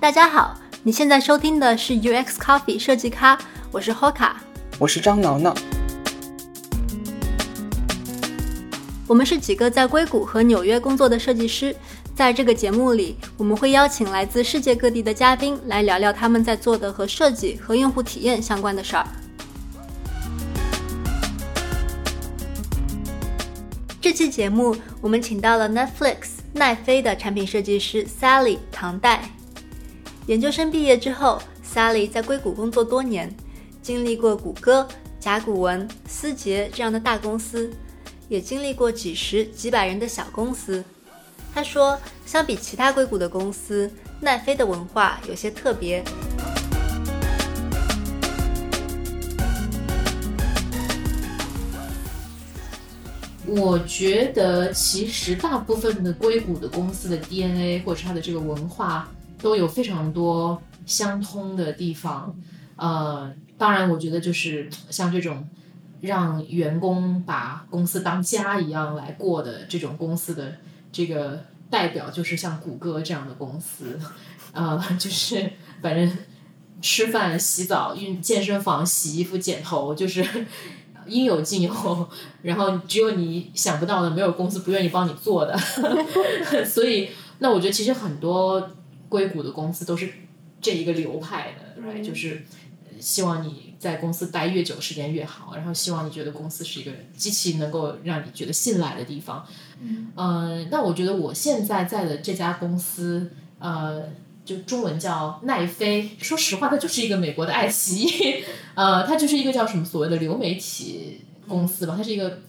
大家好，你现在收听的是 UX Coffee 设计咖，我是 Hoka，我是张挠挠。我们是几个在硅谷和纽约工作的设计师，在这个节目里，我们会邀请来自世界各地的嘉宾来聊聊他们在做的和设计和用户体验相关的事儿。这期节目我们请到了 Netflix 奈飞的产品设计师 Sally 唐代。研究生毕业之后，Sally 在硅谷工作多年，经历过谷歌、甲骨文、思杰这样的大公司。也经历过几十几百人的小公司。他说，相比其他硅谷的公司，奈飞的文化有些特别。我觉得，其实大部分的硅谷的公司的 DNA 或者它的这个文化都有非常多相通的地方。呃，当然，我觉得就是像这种。让员工把公司当家一样来过的这种公司的这个代表，就是像谷歌这样的公司，呃，就是反正吃饭、洗澡、运健身房、洗衣服、剪头，就是 应有尽有。然后只有你想不到的，没有公司不愿意帮你做的。所以，那我觉得其实很多硅谷的公司都是这一个流派的，right？就是希望你。在公司待越久，时间越好。然后希望你觉得公司是一个极其，能够让你觉得信赖的地方。嗯，那我觉得我现在在的这家公司，呃，就中文叫奈飞。说实话，它就是一个美国的爱奇艺。呃，它就是一个叫什么所谓的流媒体公司吧。它是一个，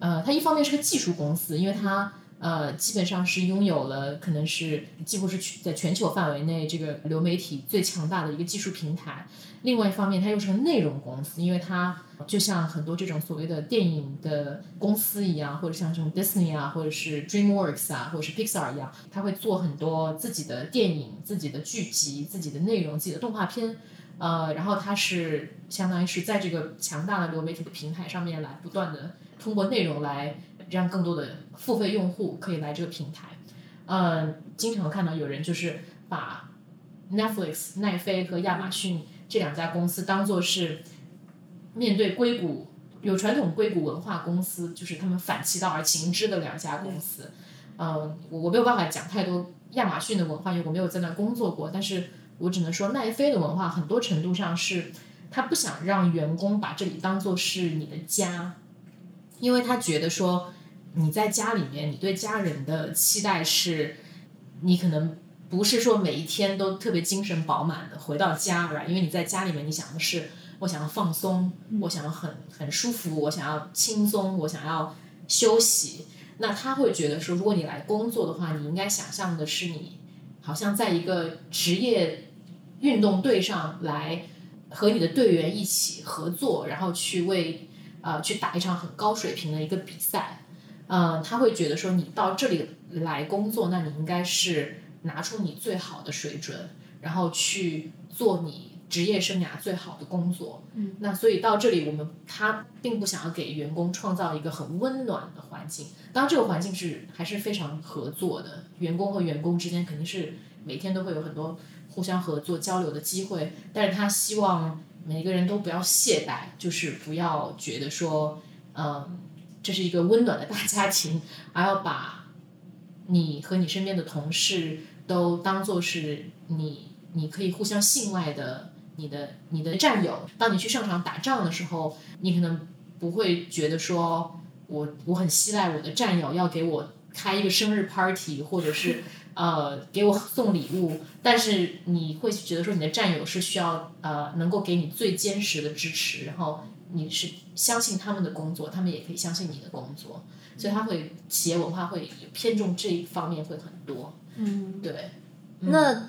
呃，它一方面是个技术公司，因为它。呃，基本上是拥有了，可能是几乎是在全球范围内这个流媒体最强大的一个技术平台。另外一方面，它又是个内容公司，因为它就像很多这种所谓的电影的公司一样，或者像这种 Disney 啊，或者是 DreamWorks 啊，或者是 Pixar 一样，它会做很多自己的电影、自己的剧集、自己的内容、自己的动画片。呃，然后它是相当于是在这个强大的流媒体的平台上面来不断的通过内容来。让更多的付费用户可以来这个平台。嗯，经常看到有人就是把 Netflix、奈飞和亚马逊这两家公司当做是面对硅谷有传统硅谷文化公司，就是他们反其道而行之的两家公司。嗯，我我没有办法讲太多亚马逊的文化，因为我没有在那工作过。但是我只能说，奈飞的文化很多程度上是他不想让员工把这里当做是你的家，因为他觉得说。你在家里面，你对家人的期待是，你可能不是说每一天都特别精神饱满的回到家，right？因为你在家里面，你想的是我想要放松，我想要很很舒服，我想要轻松，我想要休息。那他会觉得说，如果你来工作的话，你应该想象的是你好像在一个职业运动队上来和你的队员一起合作，然后去为呃去打一场很高水平的一个比赛。嗯，他会觉得说你到这里来工作，那你应该是拿出你最好的水准，然后去做你职业生涯最好的工作。嗯，那所以到这里，我们他并不想要给员工创造一个很温暖的环境。当然，这个环境是还是非常合作的，员工和员工之间肯定是每天都会有很多互相合作交流的机会。但是他希望每个人都不要懈怠，就是不要觉得说，嗯。这是一个温暖的大家庭，而要把你和你身边的同事都当做是你，你可以互相信赖的你的你的战友。当你去上场打仗的时候，你可能不会觉得说我我很依赖我的战友要给我开一个生日 party，或者是 呃给我送礼物，但是你会觉得说你的战友是需要呃能够给你最坚实的支持，然后。你是相信他们的工作，他们也可以相信你的工作，所以他会企业文化会偏重这一方面会很多。嗯，对。那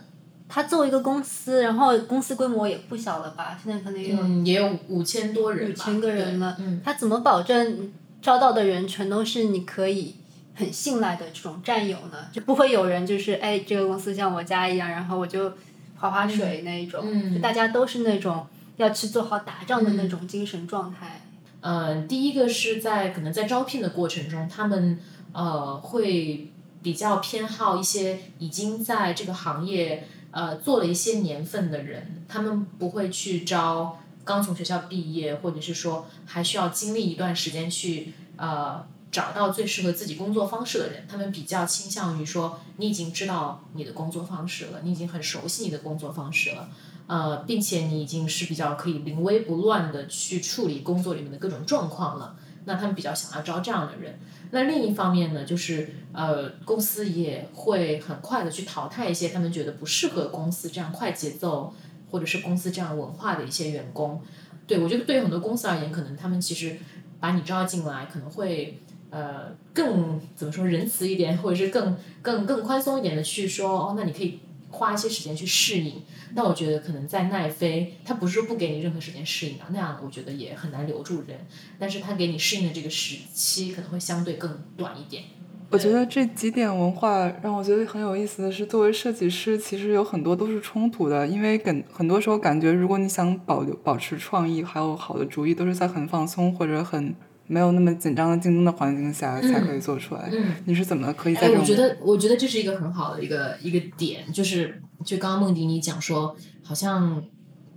他作为一个公司，然后公司规模也不小了吧？现在可能有也有五千多人，五千个人了。嗯，他怎么保证招到的人全都是你可以很信赖的这种战友呢？就不会有人就是哎，这个公司像我家一样，然后我就划划水那一种，就大家都是那种。要去做好打仗的那种精神状态。嗯，第一个是在可能在招聘的过程中，他们呃会比较偏好一些已经在这个行业呃做了一些年份的人，他们不会去招刚从学校毕业，或者是说还需要经历一段时间去呃找到最适合自己工作方式的人，他们比较倾向于说你已经知道你的工作方式了，你已经很熟悉你的工作方式了。呃，并且你已经是比较可以临危不乱的去处理工作里面的各种状况了，那他们比较想要招这样的人。那另一方面呢，就是呃，公司也会很快的去淘汰一些他们觉得不适合公司这样快节奏或者是公司这样文化的一些员工。对我觉得对于很多公司而言，可能他们其实把你招进来，可能会呃更怎么说仁慈一点，或者是更更更宽松一点的去说哦，那你可以。花一些时间去适应，那我觉得可能在奈飞，他不是说不给你任何时间适应的，那样我觉得也很难留住人。但是他给你适应的这个时期可能会相对更短一点。我觉得这几点文化让我觉得很有意思的是，作为设计师，其实有很多都是冲突的，因为感很多时候感觉，如果你想保留保持创意，还有好的主意，都是在很放松或者很。没有那么紧张的竞争的环境下才可以做出来。嗯，你是怎么可以在？哎，我觉得，我觉得这是一个很好的一个一个点，就是就刚刚梦迪你讲说，好像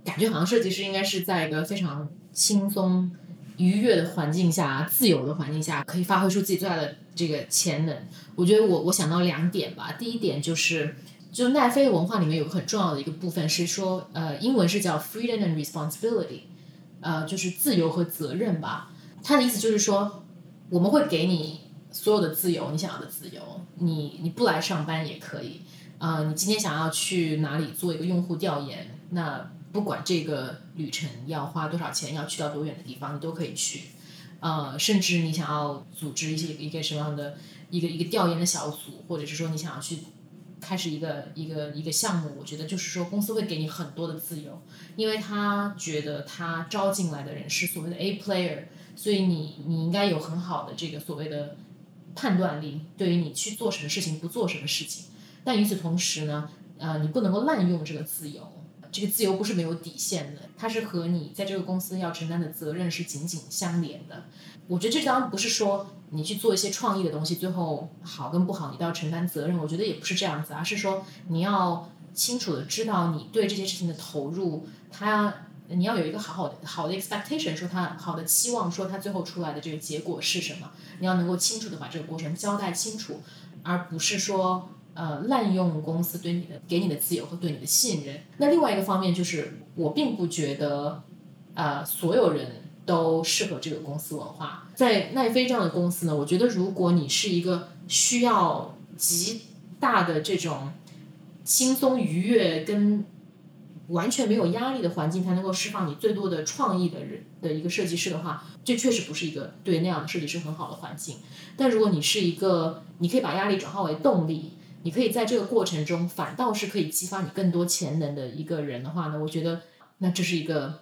感觉好像设计师应该是在一个非常轻松、愉悦的环境下、自由的环境下，可以发挥出自己最大的这个潜能。我觉得我我想到两点吧，第一点就是，就奈飞文化里面有个很重要的一个部分是说，呃，英文是叫 freedom and responsibility，呃，就是自由和责任吧。他的意思就是说，我们会给你所有的自由，你想要的自由，你你不来上班也可以。呃，你今天想要去哪里做一个用户调研，那不管这个旅程要花多少钱，要去到多远的地方，你都可以去。呃，甚至你想要组织一些一个什么样的一个一个调研的小组，或者是说你想要去开始一个一个一个项目，我觉得就是说公司会给你很多的自由，因为他觉得他招进来的人是所谓的 A player。所以你你应该有很好的这个所谓的判断力，对于你去做什么事情，不做什么事情。但与此同时呢，呃，你不能够滥用这个自由。这个自由不是没有底线的，它是和你在这个公司要承担的责任是紧紧相连的。我觉得这当然不是说你去做一些创意的东西，最后好跟不好你都要承担责任。我觉得也不是这样子，而是说你要清楚的知道你对这些事情的投入，它。你要有一个好好的好的 expectation，说他好的期望，说他最后出来的这个结果是什么？你要能够清楚的把这个过程交代清楚，而不是说呃滥用公司对你的给你的自由和对你的信任。那另外一个方面就是，我并不觉得呃所有人都适合这个公司文化。在奈飞这样的公司呢，我觉得如果你是一个需要极大的这种轻松愉悦跟完全没有压力的环境才能够释放你最多的创意的人的一个设计师的话，这确实不是一个对那样的设计师很好的环境。但如果你是一个，你可以把压力转化为动力，你可以在这个过程中反倒是可以激发你更多潜能的一个人的话呢，我觉得那这是一个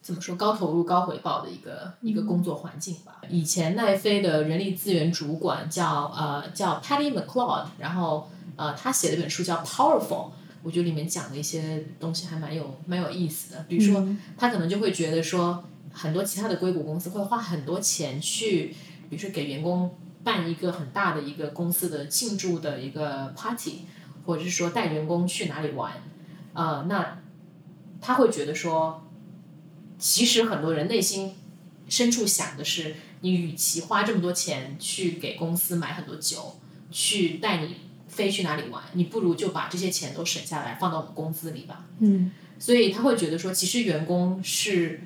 怎么说高投入高回报的一个一个工作环境吧。以前奈飞的人力资源主管叫呃叫 Patty McLeod，然后呃他写了一本书叫 Powerful。我觉得里面讲的一些东西还蛮有蛮有意思的，比如说他可能就会觉得说，很多其他的硅谷公司会花很多钱去，比如说给员工办一个很大的一个公司的庆祝的一个 party，或者是说带员工去哪里玩，呃，那他会觉得说，其实很多人内心深处想的是，你与其花这么多钱去给公司买很多酒，去带你。飞去哪里玩？你不如就把这些钱都省下来，放到我们工资里吧。嗯，所以他会觉得说，其实员工是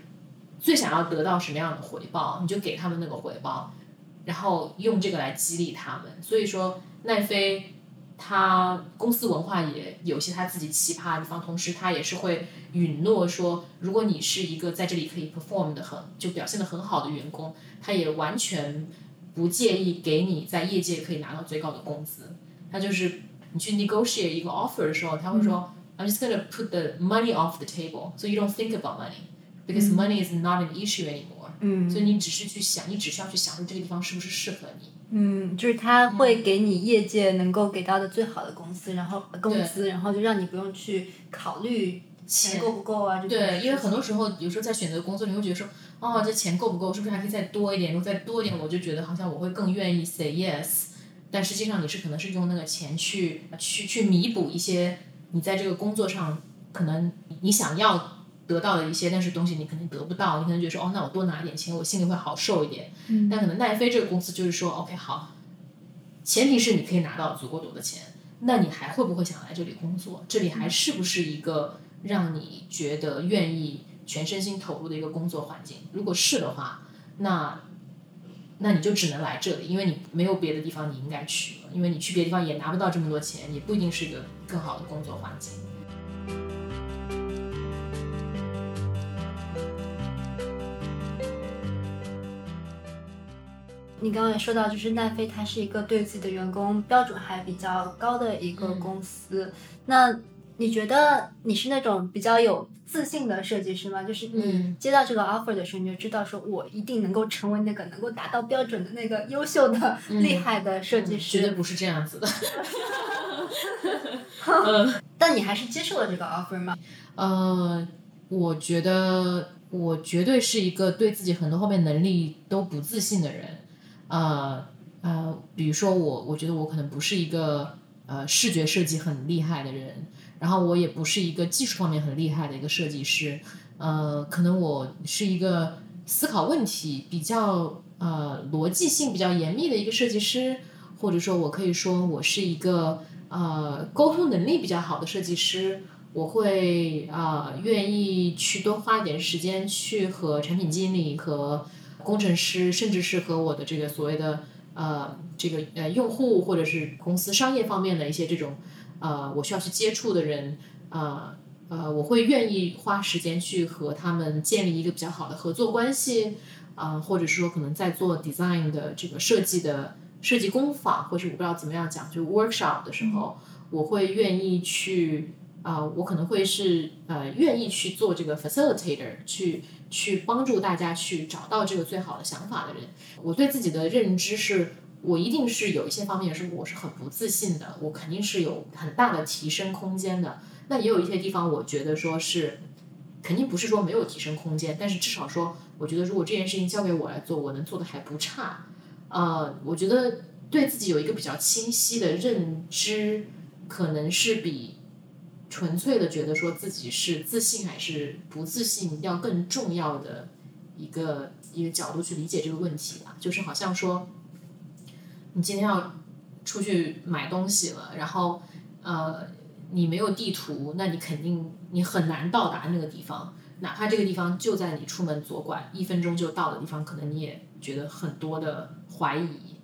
最想要得到什么样的回报，你就给他们那个回报，然后用这个来激励他们。所以说，奈飞他公司文化也有些他自己奇葩的地方，同时他也是会允诺说，如果你是一个在这里可以 perform 的很就表现的很好的员工，他也完全不介意给你在业界可以拿到最高的工资。他就是你去 negotiate 一个 offer 的时候，他会说，I'm just gonna put the money off the table, so you don't think about money, because money is not an issue anymore. 嗯，所以你只是去想，你只需要去想，说这个地方是不是适合你。嗯，就是他会给你业界能够给到的最好的公司，然后工资，然后就让你不用去考虑钱够不够啊。对，因为很多时候，有时候在选择工作，你会觉得说，哦，这钱够不够？是不是还可以再多一点？如果再多一点，我就觉得好像我会更愿意 say yes。但实际上，你是可能是用那个钱去去去弥补一些你在这个工作上可能你想要得到的一些，但是东西你肯定得不到，你可能觉得说哦，那我多拿点钱，我心里会好受一点。嗯但可能奈飞这个公司就是说，OK，好，前提是你可以拿到足够多的钱，那你还会不会想来这里工作？这里还是不是一个让你觉得愿意全身心投入的一个工作环境？如果是的话，那那你就只能来这里，因为你没有别的地方你应该去了，因为你去别的地方也拿不到这么多钱，也不一定是一个更好的工作环境。你刚刚也说到，就是奈飞它是一个对自己的员工标准还比较高的一个公司。那你觉得你是那种比较有自信的设计师吗？就是你嗯接到这个 offer 的时候，你就知道说我一定能够成为那个能够达到标准的那个优秀的、嗯 厉害的设计师。绝对不是这样子的。但你还是接受了这个 offer 吗？呃，我觉得我绝对是一个对自己很多方面能力都不自信的人。呃呃，比如说我，我觉得我可能不是一个呃视觉设计很厉害的人，然后我也不是一个技术方面很厉害的一个设计师。呃，可能我是一个思考问题比较呃逻辑性比较严密的一个设计师，或者说我可以说我是一个呃沟通能力比较好的设计师。我会啊、愿意去多花一点时间去和产品经理和工程师，甚至是和我的这个所谓的呃这个呃用户或者是公司商业方面的一些这种呃我需要去接触的人，呃呃我会愿意花时间去和他们建立一个比较好的合作关系，啊、或者说可能在做 design 的这个设计的设计工坊，或者我不知道怎么样讲，就 workshop 的时候，我会愿意去。啊、我可能会是呃愿意去做这个 facilitator，去去帮助大家去找到这个最好的想法的人。我对自己的认知是，我一定是有一些方面是我是很不自信的，我肯定是有很大的提升空间的。那也有一些地方，我觉得说是肯定不是说没有提升空间，但是至少说，我觉得如果这件事情交给我来做，我能做的还不差。呃，我觉得对自己有一个比较清晰的认知，可能是比纯粹的觉得说自己是自信还是不自信要更重要的一个一个角度去理解这个问题吧。就是好像说，你今天要出去买东西了，然后呃你没有地图，那你肯定你很难到达那个地方。哪怕这个地方就在你出门左拐一分钟就到的地方，可能你也觉得很多的怀疑。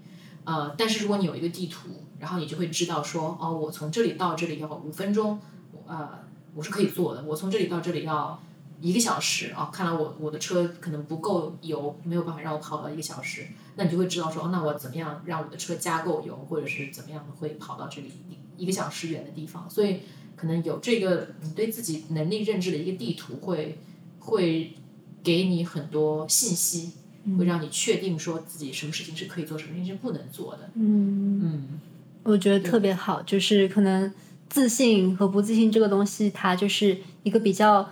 呃，但是如果你有一个地图，然后你就会知道说，哦，我从这里到这里要五分钟，呃，我是可以做的。我从这里到这里要一个小时啊、看来我我的车可能不够油，没有办法让我跑到一个小时。那你就会知道说，哦，那我怎么样让我的车加够油，或者是怎么样会跑到这里一个小时远的地方。所以可能有这个你对自己能力认知的一个地图会，会给你很多信息，会让你确定说自己什么事情是可以做，什么事情是不能做的。嗯，嗯我觉得特别好，就是可能自信和不自信这个东西，它就是一个比较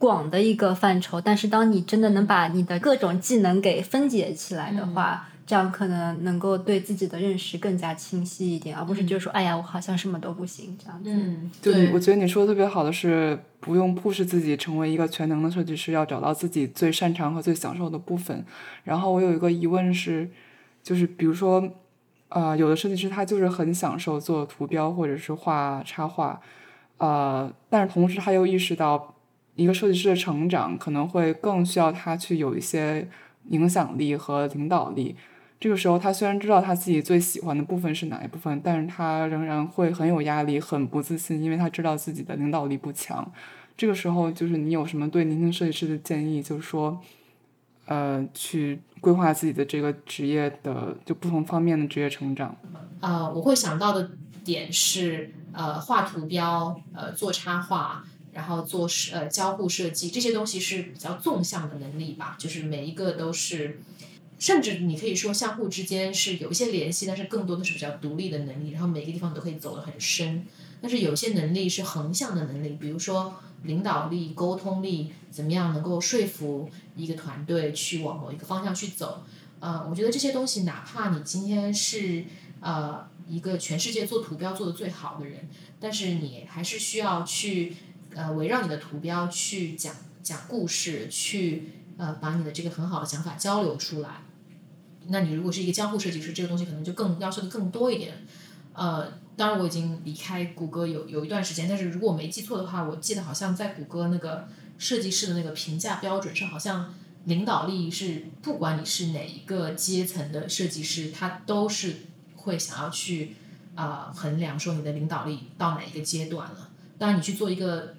广的一个范畴。但是当你真的能把你的各种技能给分解起来的话，这样可能能够对自己的认识更加清晰一点，而不是就是说，哎呀，我好像什么都不行这样子。嗯，对我觉得你说的特别好的是，不用 push 自己成为一个全能的设计师，要找到自己最擅长和最享受的部分。然后我有一个疑问是，就是比如说，呃，有的设计师他就是很享受做图标或者是画插画，呃，但是同时他又意识到，一个设计师的成长可能会更需要他去有一些影响力和领导力。这个时候，他虽然知道他自己最喜欢的部分是哪一部分，但是他仍然会很有压力、很不自信，因为他知道自己的领导力不强。这个时候，就是你有什么对年轻设计师的建议？就是说，呃，去规划自己的这个职业的就不同方面的职业成长。呃，我会想到的点是，呃，画图标，呃，做插画，然后做设呃交互设计这些东西是比较纵向的能力吧，就是每一个都是，甚至你可以说相互之间是有一些联系，但是更多的是比较独立的能力，然后每个地方都可以走得很深。但是有些能力是横向的能力，比如说领导力、沟通力，怎么样能够说服一个团队去往某一个方向去走。呃，我觉得这些东西，哪怕你今天是呃一个全世界做图标做的最好的人，但是你还是需要去呃围绕你的图标去讲讲故事，去呃把你的这个很好的想法交流出来。那你如果是一个交互设计师，这个东西可能就更要求的更多一点。呃，当然我已经离开谷歌有有一段时间，但是如果我没记错的话，我记得好像在谷歌那个设计师的那个评价标准上，好像领导力是不管你是哪一个阶层的设计师，他都是会想要去啊、衡量说你的领导力到哪一个阶段了。当然，你去做一个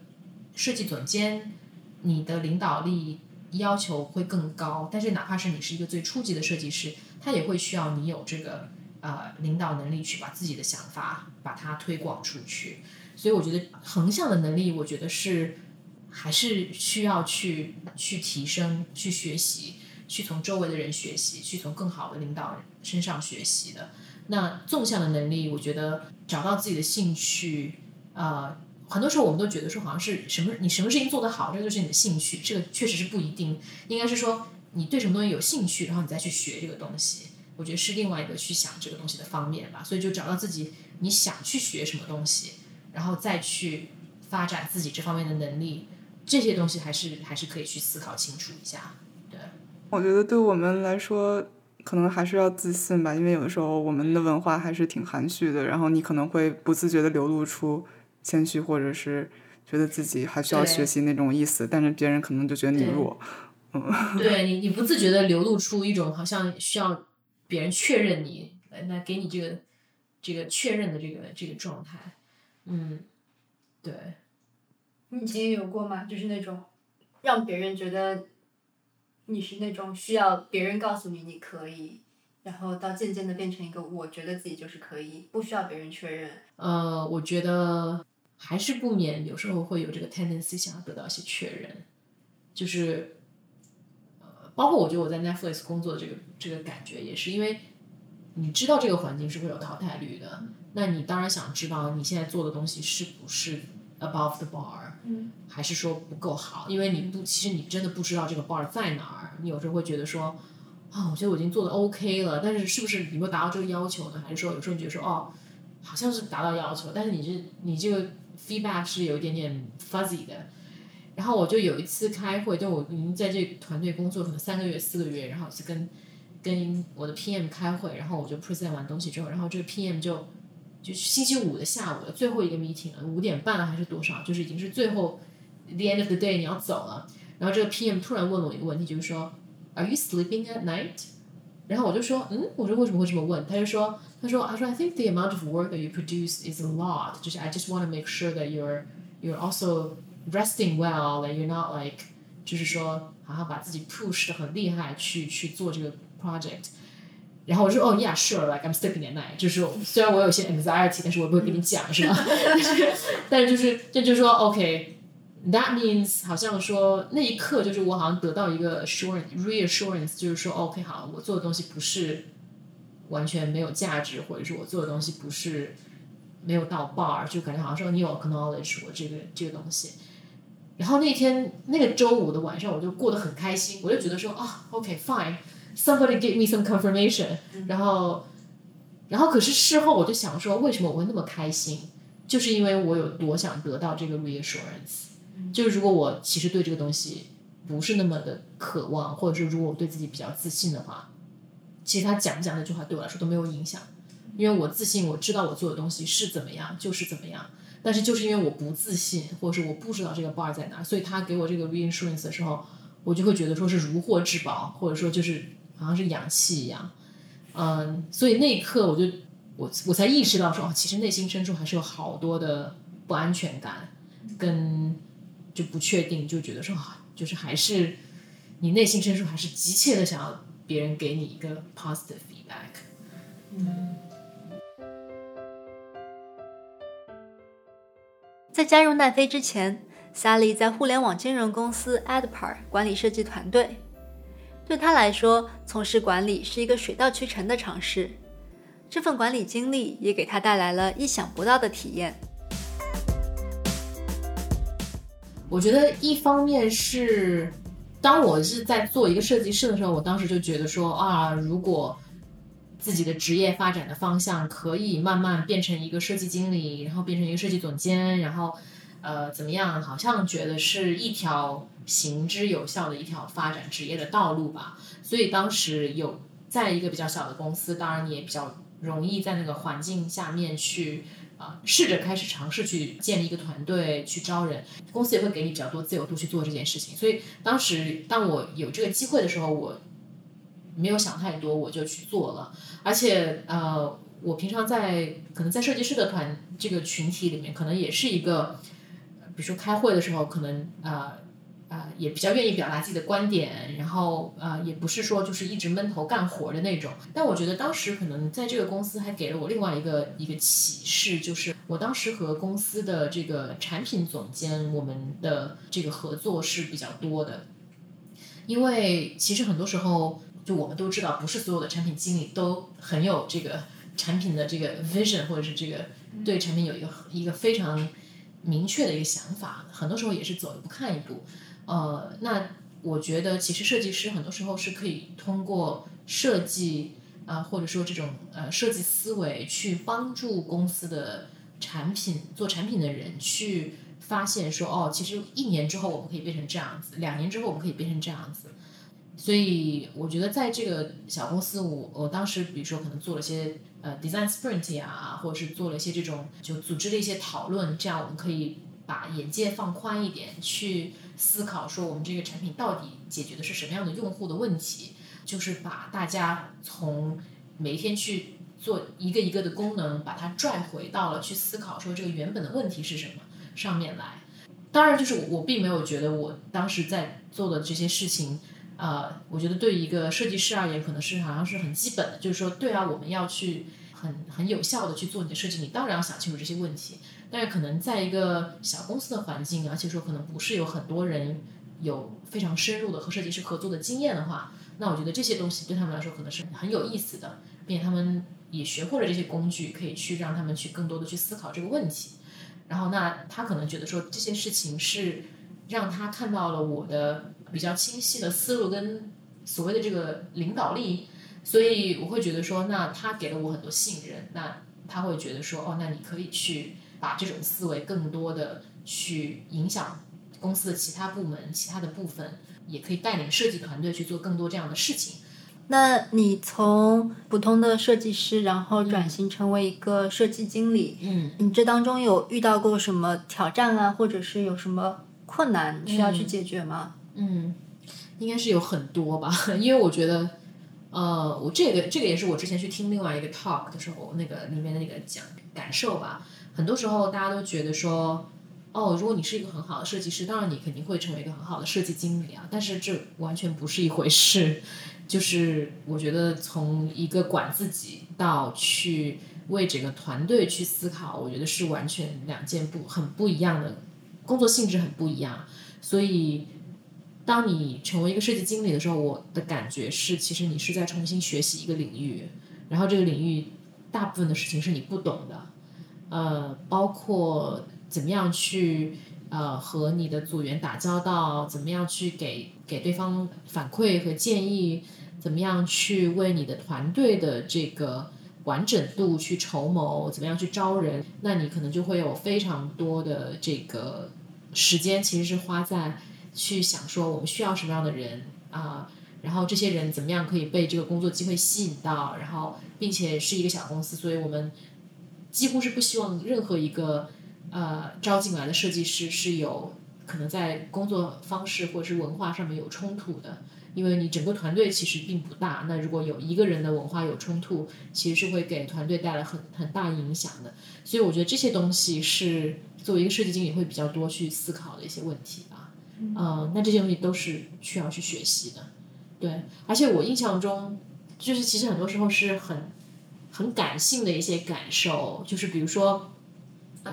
设计总监，你的领导力要求会更高，但是哪怕是你是一个最初级的设计师，他也会需要你有这个呃领导能力去把自己的想法把它推广出去。所以我觉得横向的能力，我觉得是还是需要去去提升、去学习、去从周围的人学习、去从更好的领导身上学习的。那纵向的能力，我觉得找到自己的兴趣，呃，很多时候我们都觉得说好像是什么你什么事情做得好，这个就是你的兴趣，这个确实是不一定，应该是说你对什么东西有兴趣，然后你再去学这个东西，我觉得是另外一个去想这个东西的方面吧。所以就找到自己你想去学什么东西，然后再去发展自己这方面的能力，这些东西还是还是可以去思考清楚一下。对，我觉得对我们来说，可能还是要自信吧，因为有的时候我们的文化还是挺含蓄的，然后你可能会不自觉的流露出谦虚，或者是觉得自己还需要学习那种意思，但是别人可能就觉得你弱。嗯。对你，你不自觉的流露出一种好像需要别人确认你，来来给你这个这个确认的这个这个状态。嗯，对，你以前也有过吗？就是那种让别人觉得你是那种需要别人告诉你你可以，然后到渐渐的变成一个我觉得自己就是可以，不需要别人确认。呃，我觉得还是不免有时候会有这个 tendency 想要得到一些确认，就是呃，包括我觉得我在 Netflix 工作的这个这个感觉也是因为你知道这个环境是会有淘汰率的，那你当然想知道你现在做的东西是不是 above the bar，嗯，还是说不够好，因为你不，其实你真的不知道这个 bar 在哪儿，你有时候会觉得说。啊、我觉得我已经做的 OK 了，但是是不是你没有达到这个要求呢？还是说有时候你觉得说，哦，好像是达到要求，但是你这你这个 feedback 是有一点点 fuzzy 的。然后我就有一次开会，就我已经在这团队工作可能三个月、四个月，然后是跟跟我的 PM 开会，然后我就 present 完东西之后，然后这个 PM 就就星期五的下午的最后一个 meeting 了，五点半了还是多少，就是已经是最后 the end of the day 你要走了。然后这个 PM 突然问我一个问题，就是说，Are you sleeping at night？然后我就说，嗯，我说为什么会这么问？他就说，他说，他说，I think the amount of work that you produce is a lot. 就是 I just want to make sure that you're you're also resting well, that you're not like 就是说好像把自己 push 的很厉害去去做这个 project。然后我说，哦、oh,，Yeah, sure, like I'm sleeping at night。就是虽然我有一些 anxiety，但是我不会跟你讲，是吧？但是但是就是这就是说，OK。 That means 好像说那一刻就是我好像得到一个 assurance reassurance，就是说 OK 好，我做的东西不是完全没有价值，或者是我做的东西不是没有到 bar，就感觉好像说你有 acknowledge 我这个这个东西。然后那天那个周五的晚上，我就过得很开心，我就觉得说啊，OK fine，somebody give me some confirmation，然后然后可是事后我就想说，为什么我会那么开心？就是因为我有多想得到这个 reassurance。就是如果我其实对这个东西不是那么的渴望，或者是如果我对自己比较自信的话，其实他讲不讲那句话对我来说都没有影响，因为我自信，我知道我做的东西是怎么样，就是怎么样。但是就是因为我不自信，或者是我不知道这个 bar 在哪，所以他给我这个 reassurance 的时候，我就会觉得说是如获至宝，或者说就是好像是氧气一样。嗯，所以那一刻我就我我才意识到说，哦，其实内心深处还是有好多的不安全感跟。就不确定，就觉得说，就是还是你内心深处还是急切的想要别人给你一个 positive feedback。在加入奈飞之前，Sally 在互联网金融公司 Adpar 管理设计团队。对他来说，从事管理是一个水到渠成的尝试。这份管理经历也给他带来了意想不到的体验。我觉得一方面是，当我是在做一个设计师的时候，我当时就觉得说啊，如果自己的职业发展的方向可以慢慢变成一个设计经理，然后变成一个设计总监，然后呃怎么样？好像觉得是一条行之有效的一条发展职业的道路吧。所以当时有在一个比较小的公司，当然你也比较容易在那个环境下面去。啊，试着开始尝试去建立一个团队，去招人，公司也会给你比较多自由度去做这件事情。所以当时当我有这个机会的时候，我没有想太多，我就去做了。而且呃，我平常在可能在设计师的团这个群体里面，可能也是一个，比如说开会的时候，可能啊。啊，也比较愿意表达自己的观点，然后呃，也不是说就是一直闷头干活的那种。但我觉得当时可能在这个公司还给了我另外一个一个启示，就是我当时和公司的这个产品总监，我们的这个合作是比较多的。因为其实很多时候，就我们都知道，不是所有的产品经理都很有这个产品的这个 vision，或者是这个对产品有一个一个非常明确的一个想法，很多时候也是走一步看一步。呃，那我觉得其实设计师很多时候是可以通过设计啊，或者说这种呃设计思维去帮助公司的产品做产品的人去发现说，哦，其实一年之后我们可以变成这样子，两年之后我们可以变成这样子。所以我觉得在这个小公司，我我当时比如说可能做了些呃 design sprint 呀，或者是做了一些这种就组织了一些讨论，这样我们可以把眼界放宽一点去。思考说我们这个产品到底解决的是什么样的用户的问题，就是把大家从每一天去做一个一个的功能，把它拽回到了去思考说这个原本的问题是什么上面来。当然，就是我并没有觉得我当时在做的这些事情，呃，我觉得对一个设计师而言，可能是好像是很基本的，就是说，对啊，我们要去很很有效的去做你的设计，你当然要想清楚这些问题。但是可能在一个小公司的环境，而且说可能不是有很多人有非常深入的和设计师合作的经验的话，那我觉得这些东西对他们来说可能是很有意思的，并且他们也学会了这些工具，可以去让他们去更多的去思考这个问题。然后那他可能觉得说这些事情是让他看到了我的比较清晰的思路跟所谓的这个领导力，所以我会觉得说，那他给了我很多信任，那他会觉得说，哦，那你可以去。把这种思维更多的去影响公司的其他部门、其他的部分，也可以带领设计团队去做更多这样的事情。那你从普通的设计师，然后转型成为一个设计经理，嗯，你这当中有遇到过什么挑战啊，或者是有什么困难需要去解决吗？嗯，应该是有很多吧，因为我觉得，呃，我这个这个也是我之前去听另外一个 talk 的时候，那个里面的那个讲感受吧。很多时候，大家都觉得说，哦，如果你是一个很好的设计师，当然你肯定会成为一个很好的设计经理啊。但是这完全不是一回事。就是我觉得从一个管自己到去为整个团队去思考，我觉得是完全两件不很不一样的工作性质，很不一样。所以，当你成为一个设计经理的时候，我的感觉是，其实你是在重新学习一个领域，然后这个领域大部分的事情是你不懂的。呃，包括怎么样去呃和你的组员打交道，怎么样去给给对方反馈和建议，怎么样去为你的团队的这个完整度去筹谋，怎么样去招人，那你可能就会有非常多的这个时间，其实是花在去想说我们需要什么样的人啊，然后这些人怎么样可以被这个工作机会吸引到，然后并且是一个小公司，所以我们。几乎是不希望任何一个呃招进来的设计师是有可能在工作方式或者是文化上面有冲突的，因为你整个团队其实并不大，那如果有一个人的文化有冲突，其实是会给团队带来很很大影响的。所以我觉得这些东西是作为一个设计经理会比较多去思考的一些问题吧。嗯，那这些东西都是需要去学习的。对，而且我印象中就是其实很多时候是很。很感性的一些感受，就是比如说，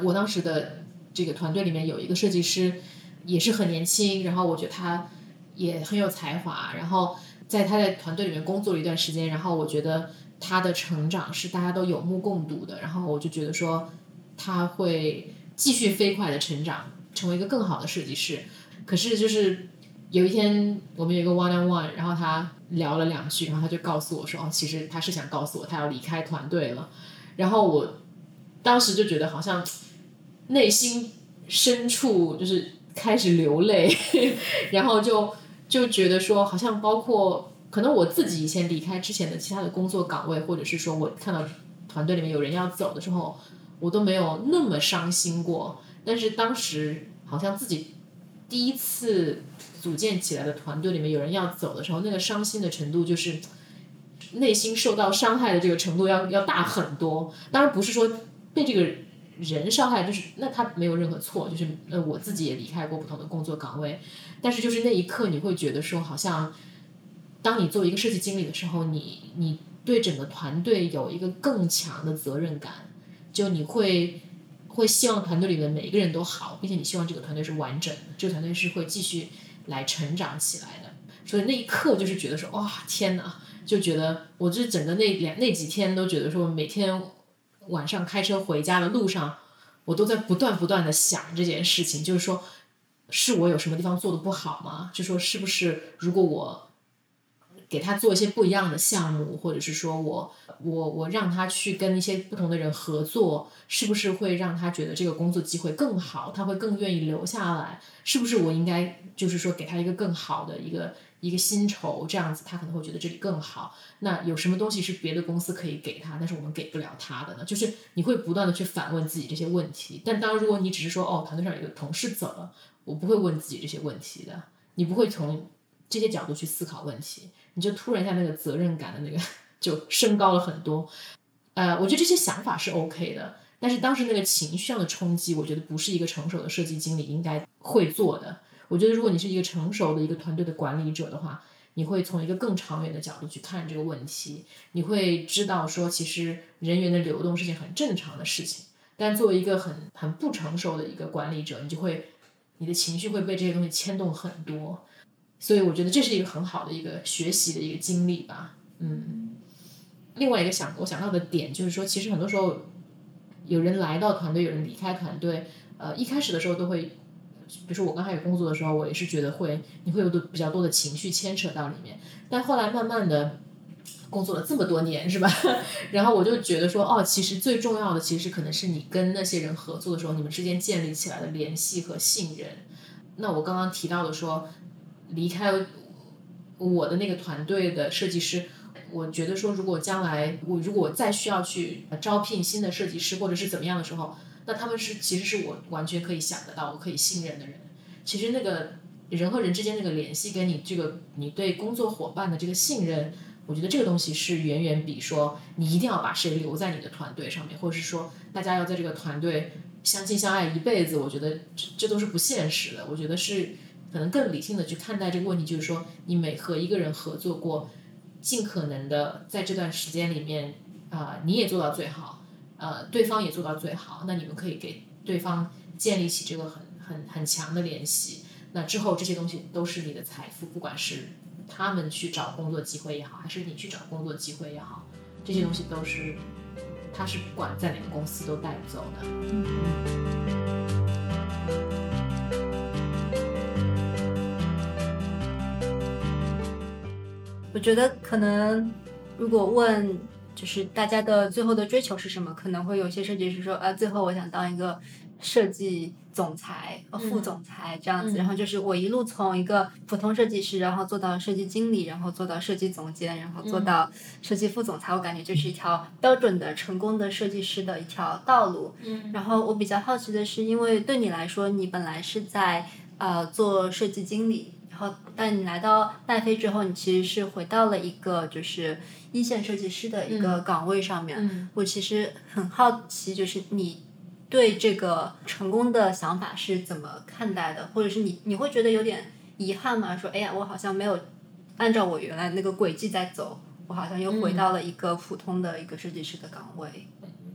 我当时的这个团队里面有一个设计师，也是很年轻，然后我觉得他也很有才华，然后在他在团队里面工作了一段时间，然后我觉得他的成长是大家都有目共睹的，然后我就觉得说他会继续飞快的成长，成为一个更好的设计师。可是就是有一天我们有一个 one on one，然后他聊了两句，然后他就告诉我说，哦，其实他是想告诉我他要离开团队了。然后我当时就觉得好像内心深处就是开始流泪，然后就就觉得说，好像包括可能我自己以前离开之前的其他的工作岗位，或者是说我看到团队里面有人要走的时候，我都没有那么伤心过。但是当时好像自己第一次。组建起来的团队里面有人要走的时候，那个伤心的程度就是内心受到伤害的这个程度要要大很多。当然不是说被这个人伤害，就是那他没有任何错，就是呃我自己也离开过不同的工作岗位，但是就是那一刻你会觉得说，好像当你作为一个设计经理的时候，你你对整个团队有一个更强的责任感，就你会会希望团队里面每一个人都好，并且你希望这个团队是完整的，这个团队是会继续。来成长起来的，所以那一刻就是觉得说哇天哪，就觉得我这整个那两那几天都觉得说每天晚上开车回家的路上，我都在不断不断的想这件事情，就是说是我有什么地方做的不好吗？就说是不是如果我给他做一些不一样的项目，或者是说我我我让他去跟一些不同的人合作，是不是会让他觉得这个工作机会更好，他会更愿意留下来？是不是我应该？就是说，给他一个更好的一个一个薪酬，这样子他可能会觉得这里更好。那有什么东西是别的公司可以给他，但是我们给不了他的呢？就是你会不断的去反问自己这些问题。但当如果你只是说，哦，团队上有个同事走了，我不会问自己这些问题的。你不会从这些角度去思考问题，你就突然一下那个责任感的那个就升高了很多。呃，我觉得这些想法是 OK 的，但是当时那个情绪上的冲击，我觉得不是一个成熟的设计经理应该会做的。我觉得，如果你是一个成熟的一个团队的管理者的话，你会从一个更长远的角度去看这个问题。你会知道说，其实人员的流动是件很正常的事情。但作为一个很很不成熟的一个管理者，你就会你的情绪会被这些东西牵动很多。所以，我觉得这是一个很好的一个学习的一个经历吧。嗯，另外一个想我想到的点就是说，其实很多时候有人来到团队，有人离开团队，呃，一开始的时候都会。比如说我刚开始工作的时候，我也是觉得会，你会有的比较多的情绪牵扯到里面。但后来慢慢的工作了这么多年，是吧？然后我就觉得说，哦，其实最重要的其实可能是你跟那些人合作的时候，你们之间建立起来的联系和信任。那我刚刚提到的说，离开我的那个团队的设计师，我觉得说，如果将来我如果再需要去招聘新的设计师或者是怎么样的时候。那他们是其实是我完全可以想得到，我可以信任的人。其实那个人和人之间那个联系，跟你这个你对工作伙伴的这个信任，我觉得这个东西是远远比说你一定要把谁留在你的团队上面，或者是说大家要在这个团队相亲相爱一辈子，我觉得这这都是不现实的。我觉得是可能更理性的去看待这个问题，就是说你每和一个人合作过，尽可能的在这段时间里面啊，你也做到最好。呃，对方也做到最好，那你们可以给对方建立起这个很很很强的联系。那之后这些东西都是你的财富，不管是他们去找工作机会也好，还是你去找工作机会也好，这些东西都是他是不管在哪个公司都带不走的。我觉得可能如果问。就是大家的最后的追求是什么？可能会有些设计师说，啊，最后我想当一个设计总裁、副总裁这样子。然后就是我一路从一个普通设计师，然后做到设计经理，然后做到设计总监，然后做到设计副总裁。我感觉就是一条标准的成功的设计师的一条道路。嗯。然后我比较好奇的是，因为对你来说，你本来是在呃做设计经理。然后，但你来到奈飞之后，你其实是回到了一个就是一线设计师的一个岗位上面。嗯我其实很好奇，就是你对这个成功的想法是怎么看待的？或者是你你会觉得有点遗憾吗？说，哎呀，我好像没有按照我原来那个轨迹在走，我好像又回到了一个普通的一个设计师的岗位。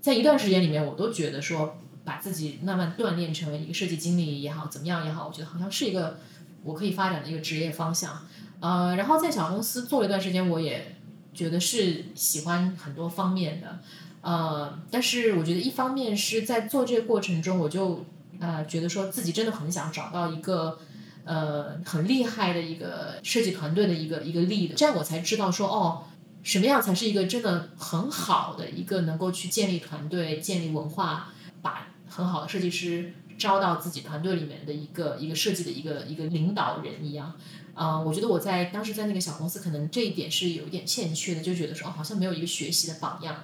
在一段时间里面，我都觉得说，把自己慢慢锻炼成为一个设计经理也好，怎么样也好，我觉得好像是一个。我可以发展的一个职业方向，呃，然后在小公司做了一段时间，我也觉得是喜欢很多方面的，呃，但是我觉得一方面是在做这个过程中，我就呃觉得说自己真的很想找到一个呃很厉害的一个设计团队的一个一个 lead，这样我才知道说哦，什么样才是一个真的很好的一个能够去建立团队、建立文化，把很好的设计师招到自己团队里面的一个一个设计的一个一个领导人一样。啊、我觉得我在当时在那个小公司，可能这一点是有一点欠缺的，就觉得说哦，好像没有一个学习的榜样。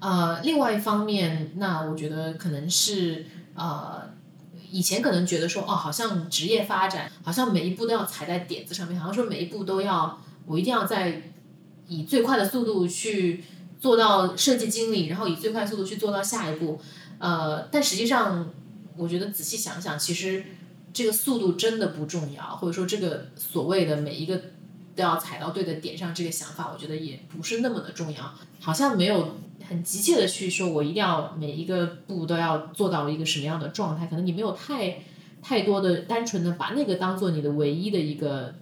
呃，另外一方面，那我觉得可能是呃，以前可能觉得说哦，好像职业发展，好像每一步都要踩在点子上面，好像说每一步都要我一定要在以最快的速度去做到设计经理，然后以最快速度去做到下一步。呃，但实际上，我觉得仔细想想，其实这个速度真的不重要，或者说这个所谓的每一个都要踩到对的点上，这个想法，我觉得也不是那么的重要。好像没有很急切的去说，我一定要每一个步都要做到一个什么样的状态，可能你没有太太多的单纯的把那个当做你的唯一的一个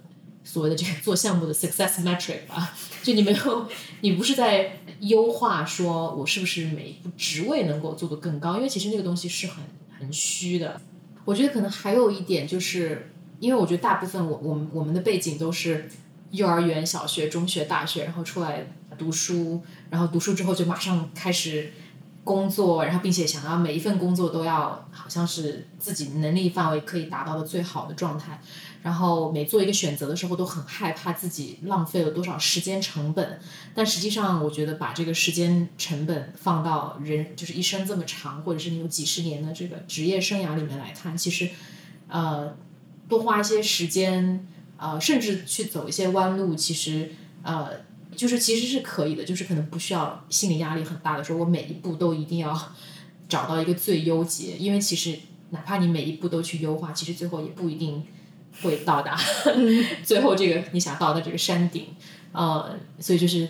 所谓的这个做项目的 success metric 吧，就你没有，你不是在优化说我是不是每一步职位能够做得更高，因为其实那个东西是很很虚的。我觉得可能还有一点就是，因为我觉得大部分我我们我们的背景都是幼儿园、小学、中学、大学，然后出来读书，然后读书之后就马上开始工作，然后并且想要每一份工作都要好像是自己能力范围可以达到的最好的状态，然后每做一个选择的时候都很害怕自己浪费了多少时间成本，但实际上我觉得把这个时间成本放到人就是一生这么长，或者是你有几十年的这个职业生涯里面来看，其实呃多花一些时间，呃甚至去走一些弯路，其实呃。就是其实是可以的，就是可能不需要心理压力很大的说，我每一步都一定要找到一个最优解，因为其实哪怕你每一步都去优化，其实最后也不一定会到达 最后这个你想到的这个山顶，呃，所以就是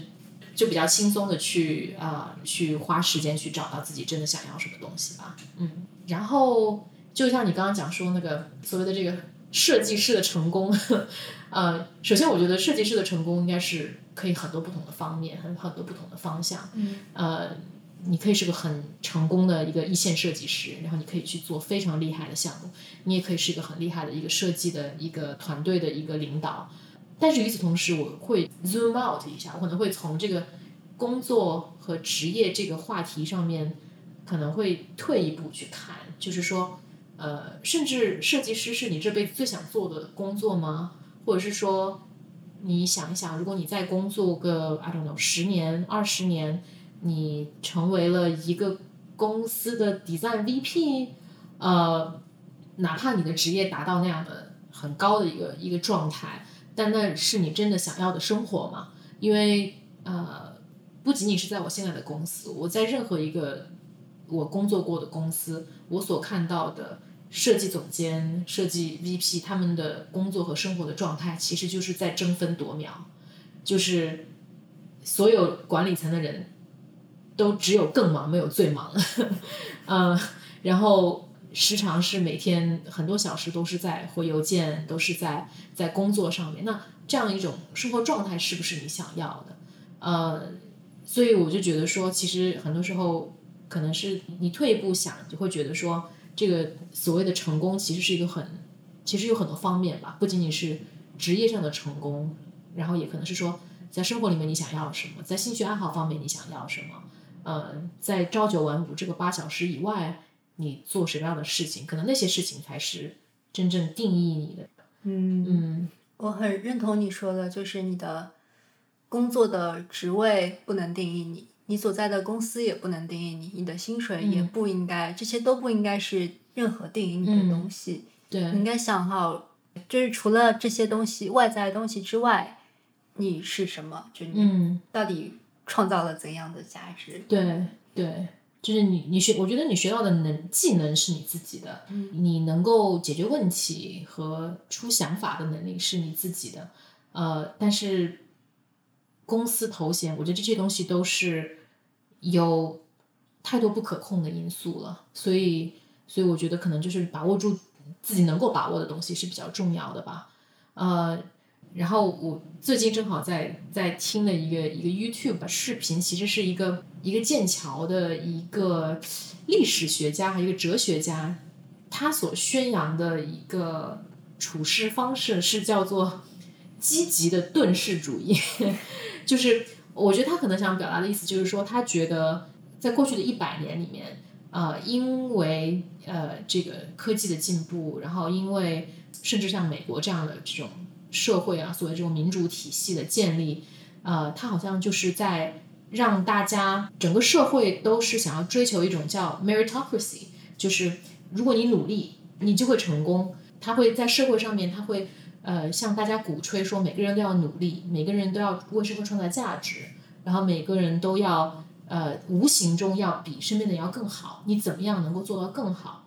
就比较轻松的去啊、呃去花时间去找到自己真的想要什么东西吧，嗯，然后就像你刚刚讲说那个所谓的这个设计师的成功，呃，首先我觉得设计师的成功应该是可以很多不同的方面，很很多不同的方向，嗯，呃，你可以是个很成功的一个一线设计师，然后你可以去做非常厉害的项目，你也可以是一个很厉害的一个设计的一个团队的一个领导。但是与此同时，我会 zoom out 一下，我可能会从这个工作和职业这个话题上面，可能会退一步去看，就是说，呃，甚至设计师是你这辈子最想做的工作吗？或者是说，你想一想，如果你再工作个 I don't know 十年、二十年，你成为了一个公司的 design VP，呃，哪怕你的职业达到那样的很高的一个一个状态，但那是你真的想要的生活吗？因为呃，不仅仅是在我现在的公司，我在任何一个我工作过的公司，我所看到的设计总监、设计 VP 他们的工作和生活的状态，其实就是在争分夺秒，就是所有管理层的人都只有更忙，没有最忙，呃，然后时常是每天很多小时都是在回邮件，都是在在工作上面。那这样一种生活状态是不是你想要的？呃，所以我就觉得说，其实很多时候可能是你退一步想，就会觉得说，这个所谓的成功其实是一个很，其实有很多方面吧，不仅仅是职业上的成功，然后也可能是说在生活里面你想要什么，在兴趣爱好方面你想要什么，呃，在朝九晚五这个八小时以外，你做什么样的事情，可能那些事情才是真正定义你的。嗯嗯我很认同你说的，就是你的工作的职位不能定义你，你所在的公司也不能定义你，你的薪水也嗯不应该，这些都不应该是任何定义你的嗯东西。对你应该想好，就是除了这些东西外在的东西之外，你是什么？就你嗯。到底创造了怎样的价值？对对，就是你你学，我觉得你学到的能技能是你自己的，嗯你能够解决问题和出想法的能力是你自己的，呃，但是公司头衔，我觉得这些东西都是有太多不可控的因素了，所以所以我觉得可能就是把握住自己能够把握的东西是比较重要的吧，呃。然后我最近正好在在听的一个一个 YouTube 的视频，其实是一个一个剑桥的一个历史学家还有一个哲学家，他所宣扬的一个处事方式是叫做积极的遁世主义，就是我觉得他可能想表达的意思就是说，他觉得在过去的一百年里面，呃，因为呃这个科技的进步，然后因为甚至像美国这样的这种社会啊，所谓这种民主体系的建立，呃，它好像就是在让大家整个社会都是想要追求一种叫 meritocracy，就是如果你努力，你就会成功。他会在社会上面，他会呃向大家鼓吹说，每个人都要努力，每个人都要为社会创造价值，然后每个人都要呃无形中要比身边的人要更好。你怎么样能够做到更好？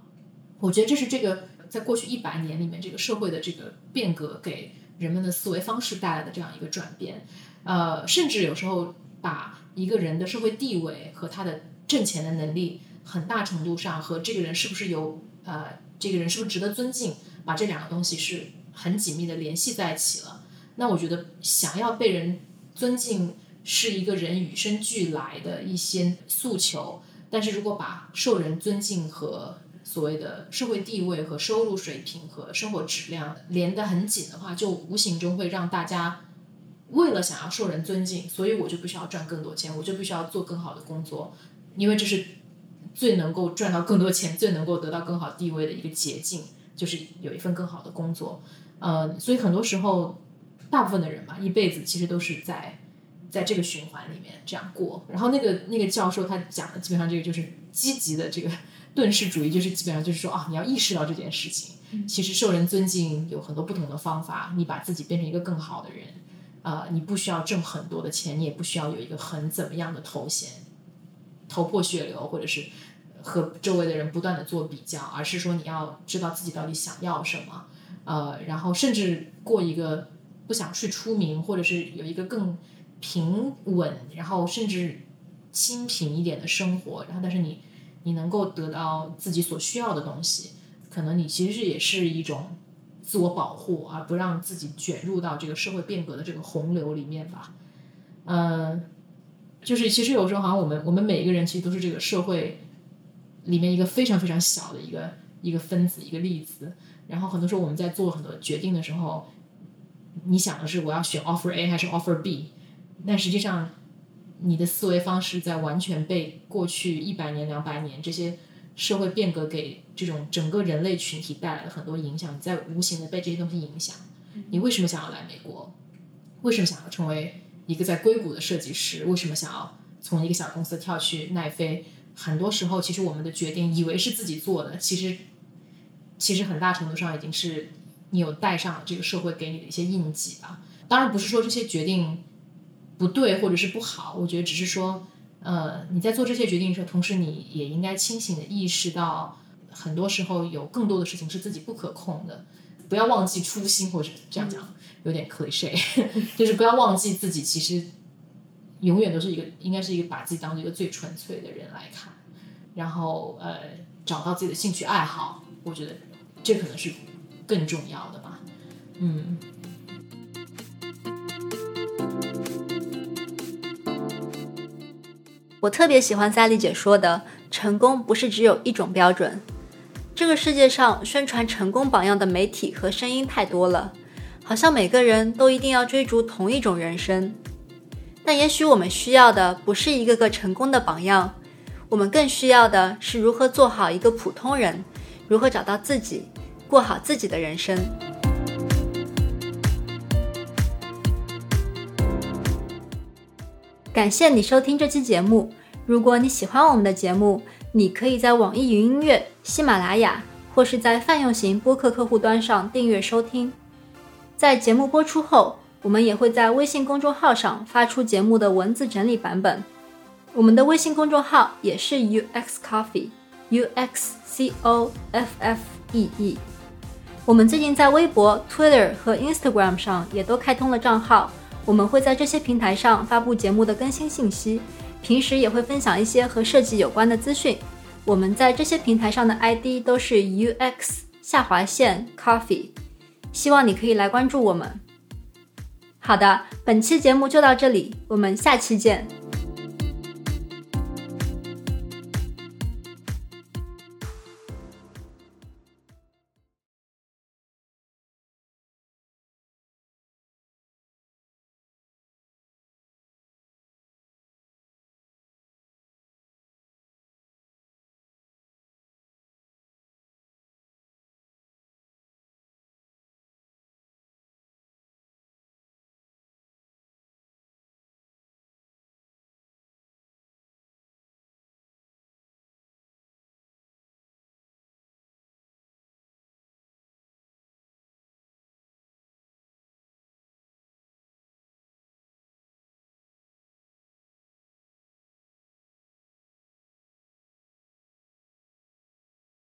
我觉得这是这个在过去一百年里面，这个社会的这个变革给人们的思维方式带来的这样一个转变。呃，甚至有时候把一个人的社会地位和他的挣钱的能力，很大程度上和这个人是不是有呃这个人是不是值得尊敬。把这两个东西是很紧密的联系在一起了。那我觉得，想要被人尊敬是一个人与生俱来的一些诉求。但是如果把受人尊敬和所谓的社会地位和收入水平和生活质量连得很紧的话，就无形中会让大家为了想要受人尊敬，所以我就必须要赚更多钱，我就必须要做更好的工作，因为这是最能够赚到更多钱、最能够得到更好地位的一个捷径。就是有一份更好的工作，呃，所以很多时候，大部分的人嘛，一辈子其实都是在在这个循环里面这样过。然后那个那个教授他讲的基本上这个就是积极的这个遁世主义，就是基本上就是说啊，你要意识到这件事情，其实受人尊敬有很多不同的方法，你把自己变成一个更好的人，啊，你不需要挣很多的钱，你也不需要有一个很怎么样的头衔，头破血流或者是。和周围的人不断的做比较，而是说你要知道自己到底想要什么，呃，然后甚至过一个不想去出名，或者是有一个更平稳，然后甚至清贫一点的生活，然后但是你你能够得到自己所需要的东西，可能你其实也是一种自我保护，而不让自己卷入到这个社会变革的这个洪流里面吧。嗯，就是其实有时候好像我们我们每一个人其实都是这个社会。里面一个非常非常小的一个一个分子一个粒子，然后很多时候我们在做很多决定的时候，你想的是我要选 offer A 还是 offer B，但实际上你的思维方式在完全被过去一百年两百年这些社会变革给这种整个人类群体带来了很多影响，你在无形的被这些东西影响。你为什么想要来美国？为什么想要成为一个在硅谷的设计师？为什么想要从一个小公司跳去奈飞？很多时候，其实我们的决定以为是自己做的，其实其实很大程度上已经是你有带上了这个社会给你的一些印记吧。当然不是说这些决定不对或者是不好，我觉得只是说，呃，你在做这些决定的时候，同时你也应该清醒的意识到，很多时候有更多的事情是自己不可控的。不要忘记初心，或者这样讲有点 cliche，就是不要忘记自己其实。永远都是一个，应该是一个把自己当做一个最纯粹的人来看，然后呃，找到自己的兴趣爱好，我觉得这可能是更重要的吧。嗯，我特别喜欢赛丽姐说的，成功不是只有一种标准。这个世界上宣传成功榜样的媒体和声音太多了，好像每个人都一定要追逐同一种人生。但也许我们需要的不是一个个成功的榜样，我们更需要的是如何做好一个普通人，如何找到自己，过好自己的人生。感谢你收听这期节目。如果你喜欢我们的节目，你可以在网易云音乐、喜马拉雅或是在泛用型播客客户端上订阅收听。在节目播出后。我们也会在微信公众号上发出节目的文字整理版本。我们的微信公众号也是 UX Coffee，U X C O F F E E。我们最近在微博、Twitter 和 Instagram 上也都开通了账号，我们会在这些平台上发布节目的更新信息，平时也会分享一些和设计有关的资讯。我们在这些平台上的 ID 都是 UX 下划线 Coffee，希望你可以来关注我们。好的，本期节目就到这里，我们下期见。